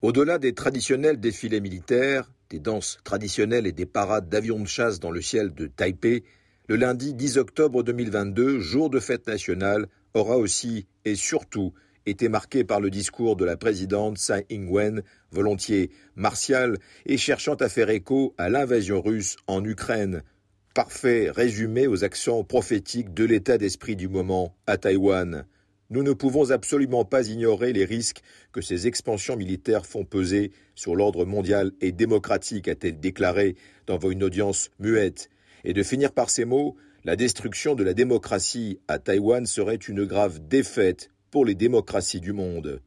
Au-delà des traditionnels défilés militaires, des danses traditionnelles et des parades d'avions de chasse dans le ciel de Taipei, le lundi 10 octobre 2022, jour de fête nationale, aura aussi et surtout été marqué par le discours de la présidente Tsai Ing-wen, volontiers martiale et cherchant à faire écho à l'invasion russe en Ukraine. Parfait résumé aux accents prophétiques de l'état d'esprit du moment à Taïwan. Nous ne pouvons absolument pas ignorer les risques que ces expansions militaires font peser sur l'ordre mondial et démocratique, a-t-elle déclaré dans une audience muette. Et de finir par ces mots, la destruction de la démocratie à Taïwan serait une grave défaite pour les démocraties du monde.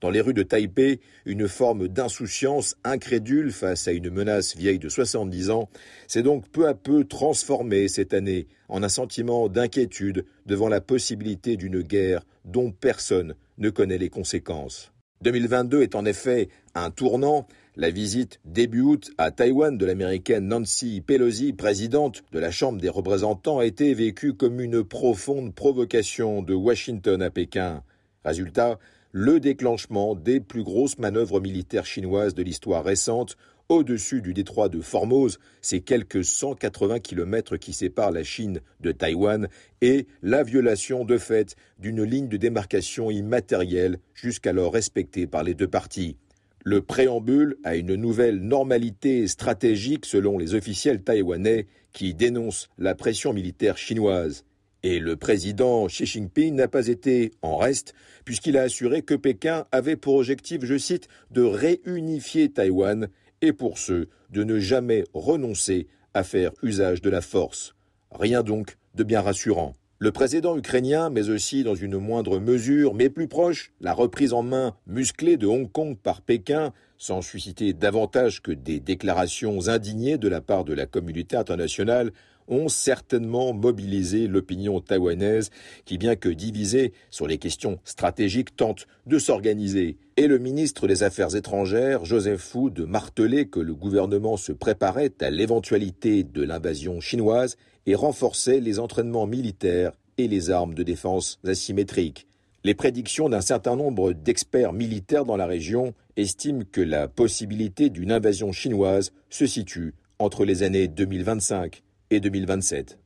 Dans les rues de Taipei, une forme d'insouciance incrédule face à une menace vieille de 70 ans s'est donc peu à peu transformée cette année en un sentiment d'inquiétude devant la possibilité d'une guerre dont personne ne connaît les conséquences. 2022 est en effet un tournant. La visite début août à Taïwan de l'américaine Nancy Pelosi, présidente de la Chambre des représentants, a été vécue comme une profonde provocation de Washington à Pékin. Résultat, le déclenchement des plus grosses manœuvres militaires chinoises de l'histoire récente au-dessus du détroit de Formose, ces quelques 180 kilomètres qui séparent la Chine de Taïwan, et la violation de fait d'une ligne de démarcation immatérielle jusqu'alors respectée par les deux parties. Le préambule à une nouvelle normalité stratégique selon les officiels taïwanais qui dénoncent la pression militaire chinoise. Et le président Xi Jinping n'a pas été en reste, puisqu'il a assuré que Pékin avait pour objectif, je cite, de réunifier Taïwan et pour ce, de ne jamais renoncer à faire usage de la force. Rien donc de bien rassurant. Le président ukrainien, mais aussi dans une moindre mesure, mais plus proche, la reprise en main musclée de Hong Kong par Pékin, sans susciter davantage que des déclarations indignées de la part de la communauté internationale, ont certainement mobilisé l'opinion taïwanaise qui, bien que divisée sur les questions stratégiques, tente de s'organiser. Et le ministre des Affaires étrangères, Joseph Fu, de marteler que le gouvernement se préparait à l'éventualité de l'invasion chinoise et renforçait les entraînements militaires et les armes de défense asymétriques. Les prédictions d'un certain nombre d'experts militaires dans la région estiment que la possibilité d'une invasion chinoise se situe entre les années 2025 et 2027.